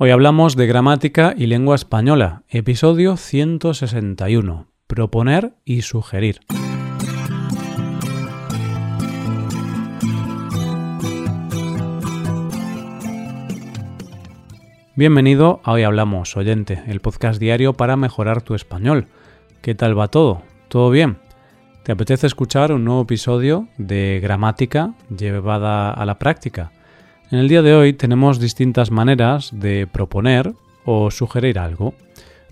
Hoy hablamos de gramática y lengua española, episodio 161, proponer y sugerir. Bienvenido a Hoy Hablamos, oyente, el podcast diario para mejorar tu español. ¿Qué tal va todo? ¿Todo bien? ¿Te apetece escuchar un nuevo episodio de gramática llevada a la práctica? En el día de hoy tenemos distintas maneras de proponer o sugerir algo.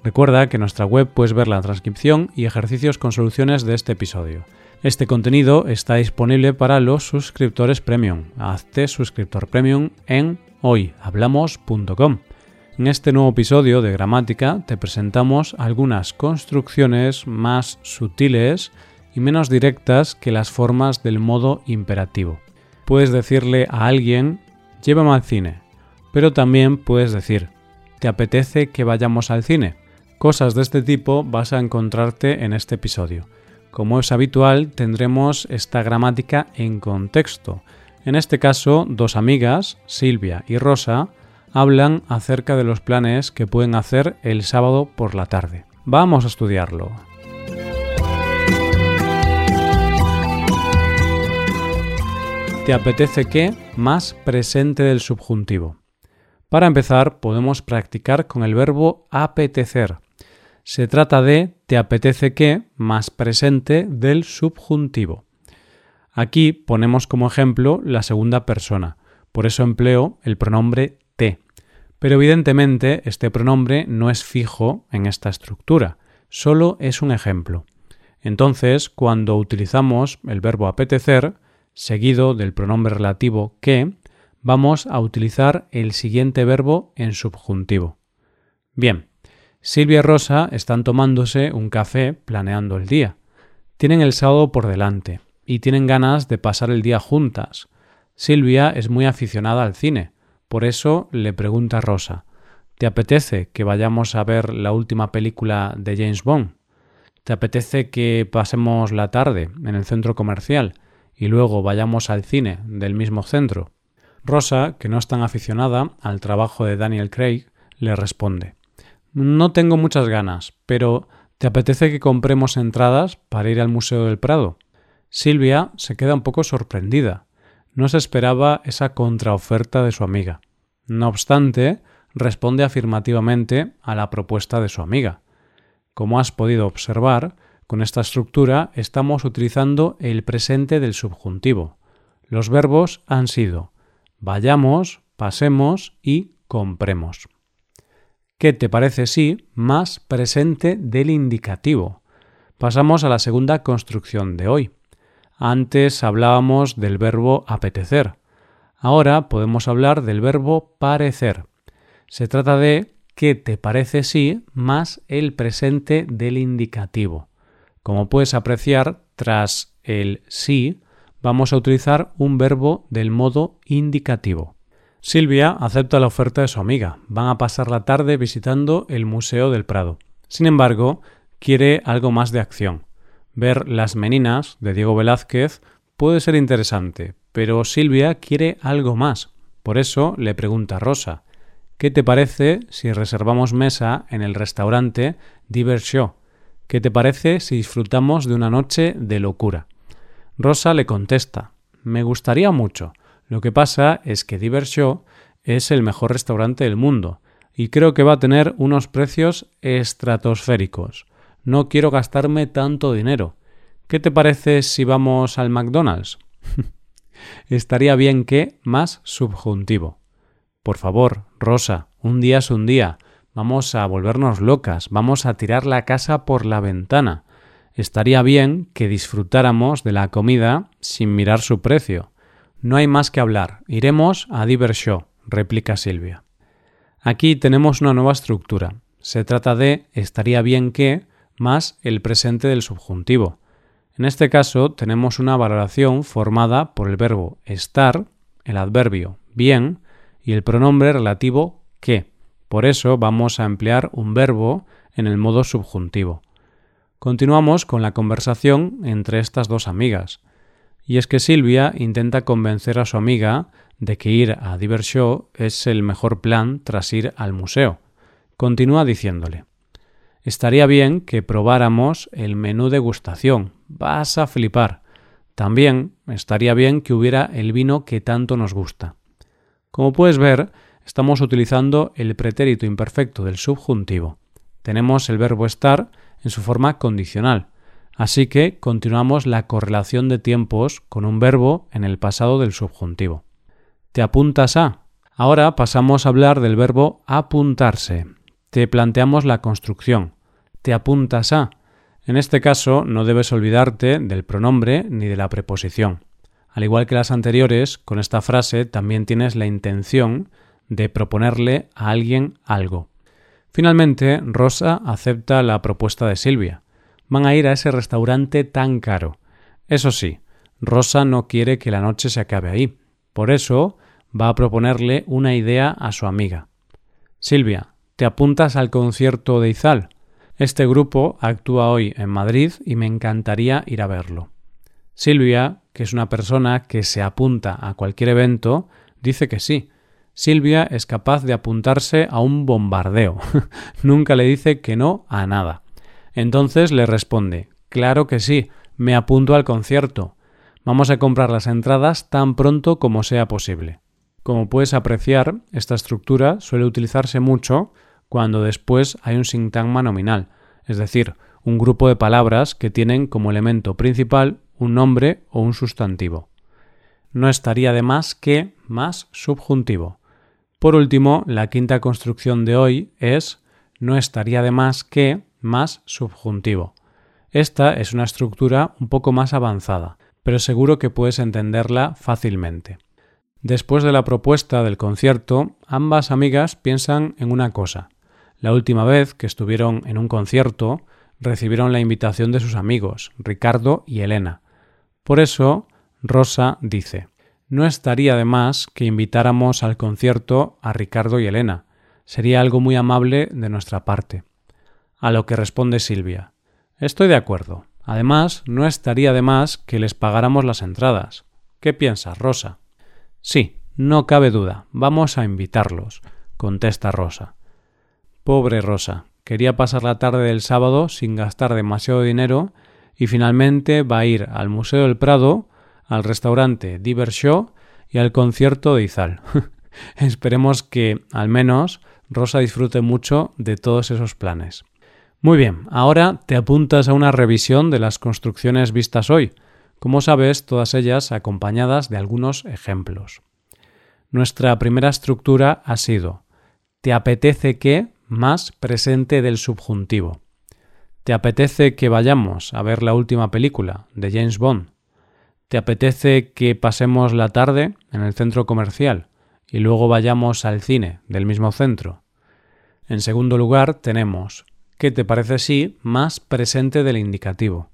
Recuerda que en nuestra web puedes ver la transcripción y ejercicios con soluciones de este episodio. Este contenido está disponible para los suscriptores premium. Hazte suscriptor premium en hoyhablamos.com. En este nuevo episodio de gramática te presentamos algunas construcciones más sutiles y menos directas que las formas del modo imperativo. Puedes decirle a alguien llévame al cine. Pero también puedes decir, ¿te apetece que vayamos al cine? Cosas de este tipo vas a encontrarte en este episodio. Como es habitual, tendremos esta gramática en contexto. En este caso, dos amigas, Silvia y Rosa, hablan acerca de los planes que pueden hacer el sábado por la tarde. Vamos a estudiarlo. ¿Te apetece qué? Más presente del subjuntivo. Para empezar, podemos practicar con el verbo apetecer. Se trata de te apetece qué más presente del subjuntivo. Aquí ponemos como ejemplo la segunda persona, por eso empleo el pronombre te. Pero evidentemente este pronombre no es fijo en esta estructura, solo es un ejemplo. Entonces, cuando utilizamos el verbo apetecer, seguido del pronombre relativo que, vamos a utilizar el siguiente verbo en subjuntivo. Bien, Silvia y Rosa están tomándose un café planeando el día. Tienen el sábado por delante y tienen ganas de pasar el día juntas. Silvia es muy aficionada al cine, por eso le pregunta a Rosa ¿Te apetece que vayamos a ver la última película de James Bond? ¿Te apetece que pasemos la tarde en el centro comercial y luego vayamos al cine del mismo centro? Rosa, que no es tan aficionada al trabajo de Daniel Craig, le responde No tengo muchas ganas, pero ¿te apetece que compremos entradas para ir al Museo del Prado? Silvia se queda un poco sorprendida. No se esperaba esa contraoferta de su amiga. No obstante, responde afirmativamente a la propuesta de su amiga. Como has podido observar, con esta estructura estamos utilizando el presente del subjuntivo. Los verbos han sido vayamos, pasemos y compremos. ¿Qué te parece si más presente del indicativo? Pasamos a la segunda construcción de hoy. Antes hablábamos del verbo apetecer. Ahora podemos hablar del verbo parecer. Se trata de ¿qué te parece si más el presente del indicativo. Como puedes apreciar, tras el sí, vamos a utilizar un verbo del modo indicativo. Silvia acepta la oferta de su amiga. Van a pasar la tarde visitando el Museo del Prado. Sin embargo, quiere algo más de acción. Ver Las Meninas de Diego Velázquez puede ser interesante, pero Silvia quiere algo más. Por eso le pregunta a Rosa, ¿qué te parece si reservamos mesa en el restaurante Divershow? ¿Qué te parece si disfrutamos de una noche de locura? Rosa le contesta Me gustaría mucho. Lo que pasa es que Divershow es el mejor restaurante del mundo y creo que va a tener unos precios estratosféricos. No quiero gastarme tanto dinero. ¿Qué te parece si vamos al McDonald's? Estaría bien que más subjuntivo. Por favor, Rosa, un día es un día. Vamos a volvernos locas, vamos a tirar la casa por la ventana. Estaría bien que disfrutáramos de la comida sin mirar su precio. No hay más que hablar. Iremos a Divershow, replica Silvia. Aquí tenemos una nueva estructura. Se trata de estaría bien que más el presente del subjuntivo. En este caso tenemos una valoración formada por el verbo estar, el adverbio bien y el pronombre relativo que. Por eso vamos a emplear un verbo en el modo subjuntivo. Continuamos con la conversación entre estas dos amigas. Y es que Silvia intenta convencer a su amiga de que ir a Divershow es el mejor plan tras ir al museo. Continúa diciéndole Estaría bien que probáramos el menú degustación. Vas a flipar. También estaría bien que hubiera el vino que tanto nos gusta. Como puedes ver, estamos utilizando el pretérito imperfecto del subjuntivo. Tenemos el verbo estar en su forma condicional, así que continuamos la correlación de tiempos con un verbo en el pasado del subjuntivo. ¿Te apuntas a? Ahora pasamos a hablar del verbo apuntarse. Te planteamos la construcción te apuntas a. En este caso no debes olvidarte del pronombre ni de la preposición. Al igual que las anteriores, con esta frase también tienes la intención de proponerle a alguien algo. Finalmente, Rosa acepta la propuesta de Silvia. Van a ir a ese restaurante tan caro. Eso sí, Rosa no quiere que la noche se acabe ahí. Por eso va a proponerle una idea a su amiga. Silvia, ¿te apuntas al concierto de Izal? Este grupo actúa hoy en Madrid y me encantaría ir a verlo. Silvia, que es una persona que se apunta a cualquier evento, dice que sí. Silvia es capaz de apuntarse a un bombardeo. Nunca le dice que no a nada. Entonces le responde Claro que sí, me apunto al concierto. Vamos a comprar las entradas tan pronto como sea posible. Como puedes apreciar, esta estructura suele utilizarse mucho cuando después hay un sintagma nominal, es decir, un grupo de palabras que tienen como elemento principal un nombre o un sustantivo. No estaría de más que más subjuntivo. Por último, la quinta construcción de hoy es no estaría de más que más subjuntivo. Esta es una estructura un poco más avanzada, pero seguro que puedes entenderla fácilmente. Después de la propuesta del concierto, ambas amigas piensan en una cosa. La última vez que estuvieron en un concierto, recibieron la invitación de sus amigos, Ricardo y Elena. Por eso, Rosa dice, no estaría de más que invitáramos al concierto a Ricardo y Elena. Sería algo muy amable de nuestra parte. A lo que responde Silvia, Estoy de acuerdo. Además, no estaría de más que les pagáramos las entradas. ¿Qué piensas, Rosa? Sí, no cabe duda. Vamos a invitarlos, contesta Rosa. Pobre Rosa, quería pasar la tarde del sábado sin gastar demasiado dinero y finalmente va a ir al Museo del Prado, al restaurante Diver Show y al concierto de Izal. Esperemos que, al menos, Rosa disfrute mucho de todos esos planes. Muy bien, ahora te apuntas a una revisión de las construcciones vistas hoy, como sabes, todas ellas acompañadas de algunos ejemplos. Nuestra primera estructura ha sido ¿Te apetece que más presente del subjuntivo. ¿Te apetece que vayamos a ver la última película de James Bond? ¿Te apetece que pasemos la tarde en el centro comercial y luego vayamos al cine del mismo centro? En segundo lugar tenemos ¿qué te parece si más presente del indicativo?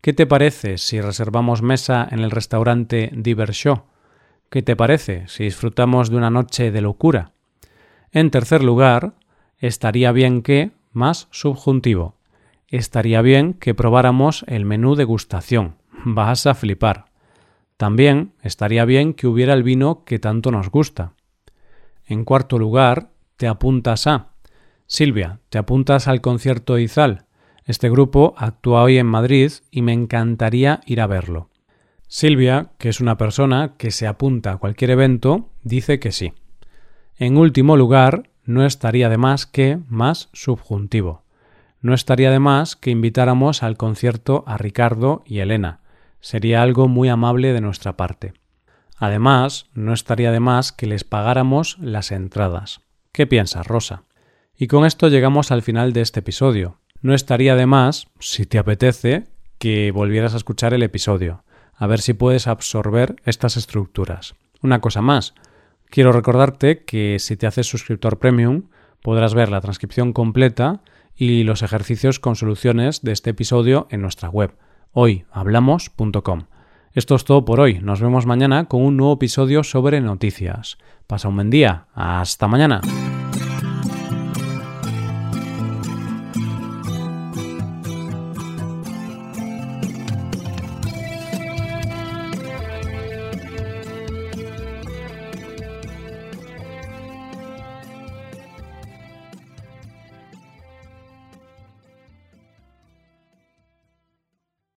¿Qué te parece si reservamos mesa en el restaurante Show? ¿Qué te parece si disfrutamos de una noche de locura? En tercer lugar, estaría bien que más subjuntivo. Estaría bien que probáramos el menú degustación. Vas a flipar. También estaría bien que hubiera el vino que tanto nos gusta. En cuarto lugar, te apuntas a. Silvia, te apuntas al concierto Izal. Este grupo actúa hoy en Madrid y me encantaría ir a verlo. Silvia, que es una persona que se apunta a cualquier evento, dice que sí. En último lugar, no estaría de más que más subjuntivo. No estaría de más que invitáramos al concierto a Ricardo y Elena. Sería algo muy amable de nuestra parte. Además, no estaría de más que les pagáramos las entradas. ¿Qué piensas, Rosa? Y con esto llegamos al final de este episodio. No estaría de más, si te apetece, que volvieras a escuchar el episodio, a ver si puedes absorber estas estructuras. Una cosa más, Quiero recordarte que si te haces suscriptor premium podrás ver la transcripción completa y los ejercicios con soluciones de este episodio en nuestra web hoyhablamos.com. Esto es todo por hoy. Nos vemos mañana con un nuevo episodio sobre noticias. Pasa un buen día. Hasta mañana.